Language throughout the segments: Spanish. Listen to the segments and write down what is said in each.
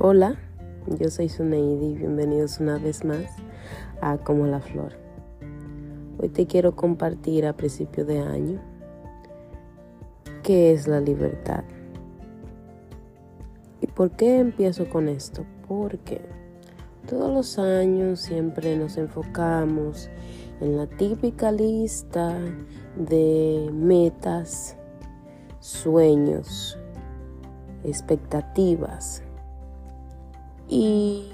Hola, yo soy Suneidi y bienvenidos una vez más a Como la Flor. Hoy te quiero compartir a principio de año qué es la libertad. ¿Y por qué empiezo con esto? Porque todos los años siempre nos enfocamos en la típica lista de metas, sueños, expectativas y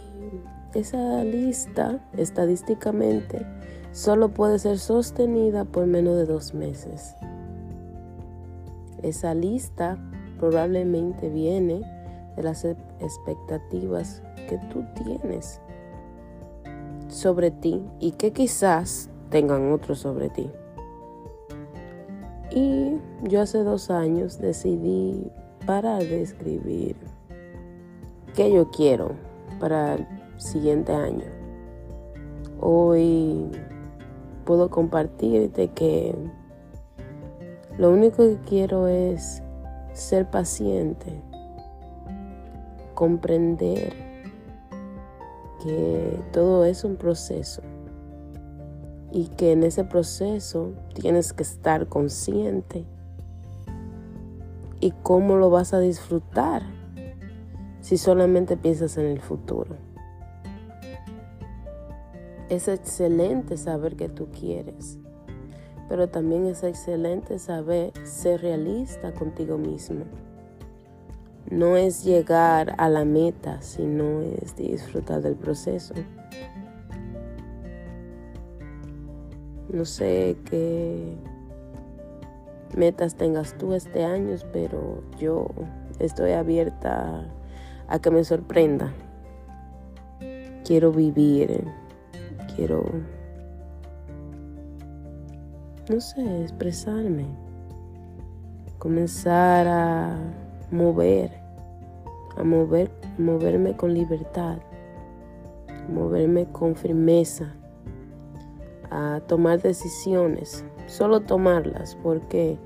esa lista, estadísticamente, solo puede ser sostenida por menos de dos meses. Esa lista probablemente viene de las expectativas que tú tienes sobre ti y que quizás tengan otros sobre ti. Y yo hace dos años decidí parar de escribir qué yo quiero para el siguiente año. Hoy puedo compartirte que lo único que quiero es ser paciente, comprender que todo es un proceso y que en ese proceso tienes que estar consciente y cómo lo vas a disfrutar si solamente piensas en el futuro. Es excelente saber que tú quieres, pero también es excelente saber ser realista contigo mismo. No es llegar a la meta, sino es disfrutar del proceso. No sé qué metas tengas tú este año, pero yo estoy abierta a que me sorprenda. Quiero vivir, quiero, no sé, expresarme, comenzar a mover, a mover, moverme con libertad, moverme con firmeza, a tomar decisiones, solo tomarlas, porque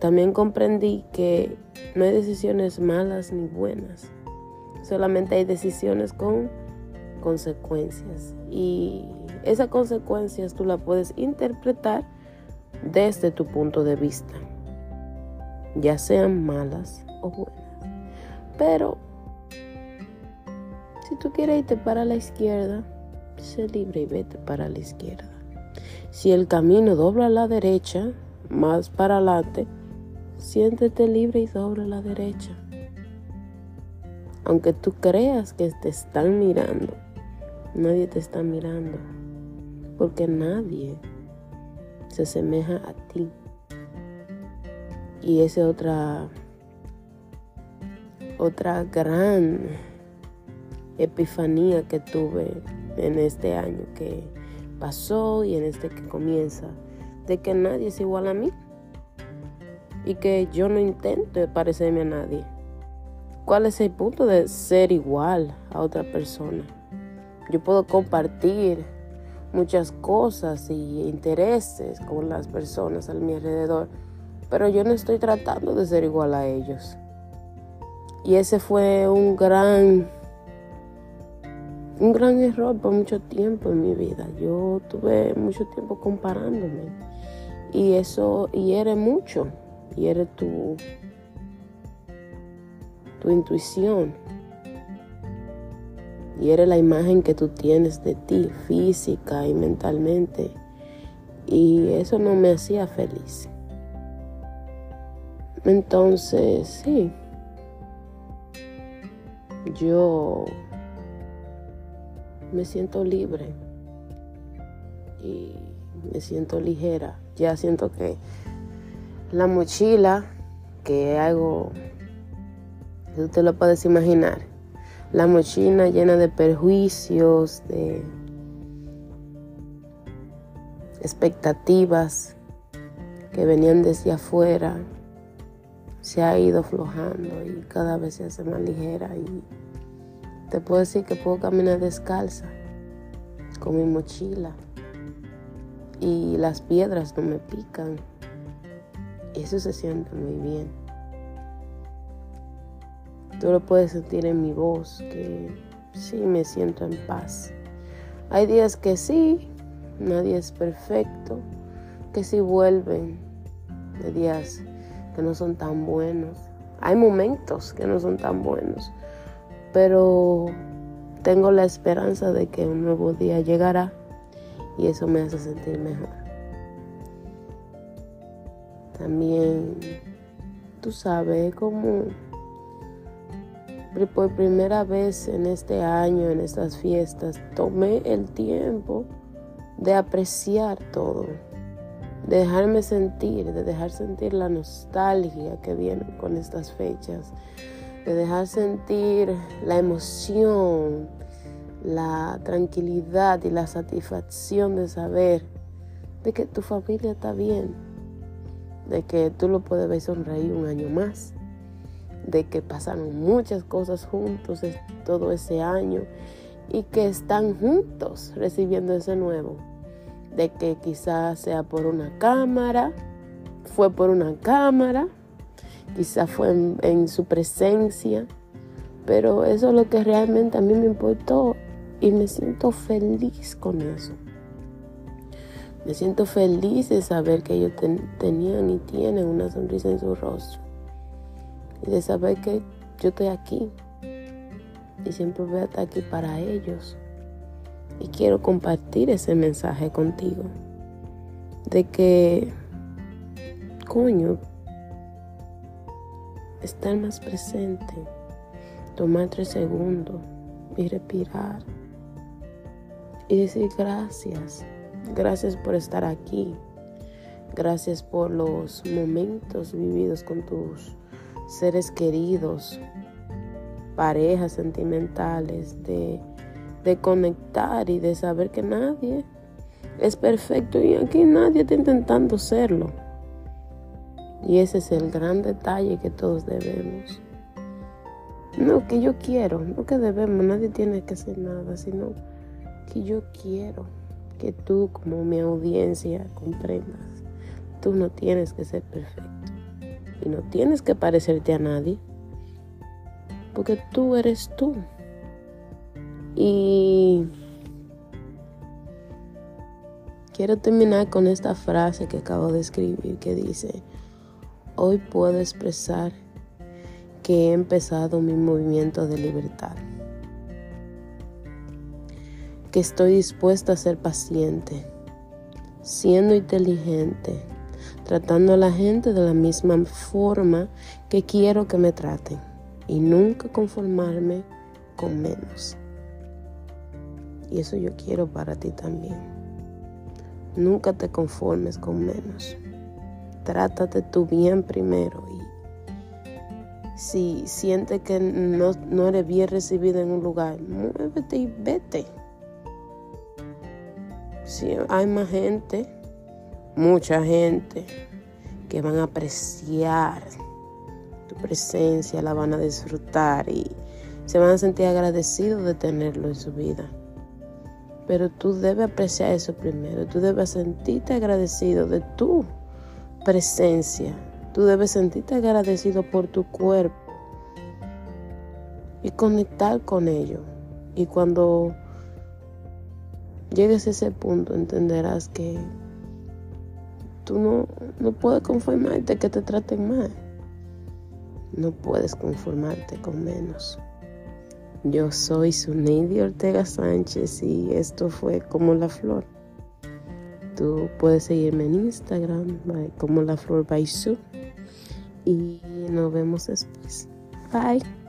también comprendí que no hay decisiones malas ni buenas Solamente hay decisiones con consecuencias. Y esas consecuencias tú las puedes interpretar desde tu punto de vista. Ya sean malas o buenas. Pero si tú quieres irte para la izquierda, sé libre y vete para la izquierda. Si el camino dobla a la derecha, más para adelante, siéntete libre y dobla a la derecha. Aunque tú creas que te están mirando, nadie te está mirando. Porque nadie se asemeja a ti. Y esa es otra, otra gran epifanía que tuve en este año que pasó y en este que comienza, de que nadie es igual a mí y que yo no intento parecerme a nadie ¿Cuál es el punto de ser igual a otra persona? Yo puedo compartir muchas cosas y intereses con las personas a mi alrededor, pero yo no estoy tratando de ser igual a ellos. Y ese fue un gran un gran error por mucho tiempo en mi vida. Yo tuve mucho tiempo comparándome y eso hiere mucho, hiere tu tu intuición. Y eres la imagen que tú tienes de ti, física y mentalmente. Y eso no me hacía feliz. Entonces, sí. Yo me siento libre y me siento ligera. Ya siento que la mochila que hago Tú te lo puedes imaginar. La mochila llena de perjuicios, de expectativas que venían desde afuera, se ha ido aflojando y cada vez se hace más ligera. Y te puedo decir que puedo caminar descalza con mi mochila y las piedras no me pican. Eso se siente muy bien. Tú lo puedes sentir en mi voz, que sí me siento en paz. Hay días que sí, nadie es perfecto, que sí vuelven de días que no son tan buenos. Hay momentos que no son tan buenos, pero tengo la esperanza de que un nuevo día llegará y eso me hace sentir mejor. También, tú sabes, como por primera vez en este año, en estas fiestas, tomé el tiempo de apreciar todo, de dejarme sentir, de dejar sentir la nostalgia que viene con estas fechas, de dejar sentir la emoción, la tranquilidad y la satisfacción de saber de que tu familia está bien, de que tú lo puedes ver sonreír un año más, de que pasaron muchas cosas juntos todo ese año y que están juntos recibiendo ese nuevo, de que quizás sea por una cámara, fue por una cámara, quizás fue en, su presencia, pero eso es lo que realmente a mí me importó y me siento feliz con eso. Me siento feliz de saber que ellos tenían y tienen una sonrisa en su rostro. Y de saber que yo estoy aquí. Y siempre voy a estar aquí para ellos. Y quiero compartir ese mensaje contigo. De que, coño, estar más presente, tomar tres segundos y respirar y decir gracias, gracias por estar aquí, gracias por los momentos vividos con tus seres queridos, parejas sentimentales, de, conectar y de saber que nadie es perfecto y aquí nadie está intentando serlo. Y ese es el gran detalle que todos debemos. No que yo quiero, no que debemos, nadie tiene que hacer nada, sino que yo quiero que tú como mi audiencia comprendas. Tú no tienes que ser perfecto y no tienes que parecerte a nadie, porque tú eres tú. Y quiero terminar con esta frase que acabo de escribir que dice, Hoy puedo expresar que he empezado mi movimiento de libertad. Que estoy dispuesta a ser paciente, siendo inteligente, tratando a la gente de la misma forma que quiero que me traten y nunca conformarme con menos. Y eso yo quiero para ti también. Nunca te conformes con menos trátate tú bien primero y si sientes que no, no eres bien recibido en un lugar, muévete y vete. Si hay más gente, mucha gente que van a apreciar tu presencia, la van a disfrutar y se van a sentir agradecidos de tenerlo en su vida. Pero tú debes apreciar eso primero, tú debes sentirte agradecido de tú presencia. Tú debes sentirte agradecido por tu cuerpo y conectar con ello. Y cuando llegues a ese punto entenderás que tú no, no puedes conformarte que te traten mal. No puedes conformarte con menos. Yo soy Suneidi Ortega Sánchez y esto fue como la flor. Tú puedes seguirme en Instagram como la flor by y nos vemos después. Bye.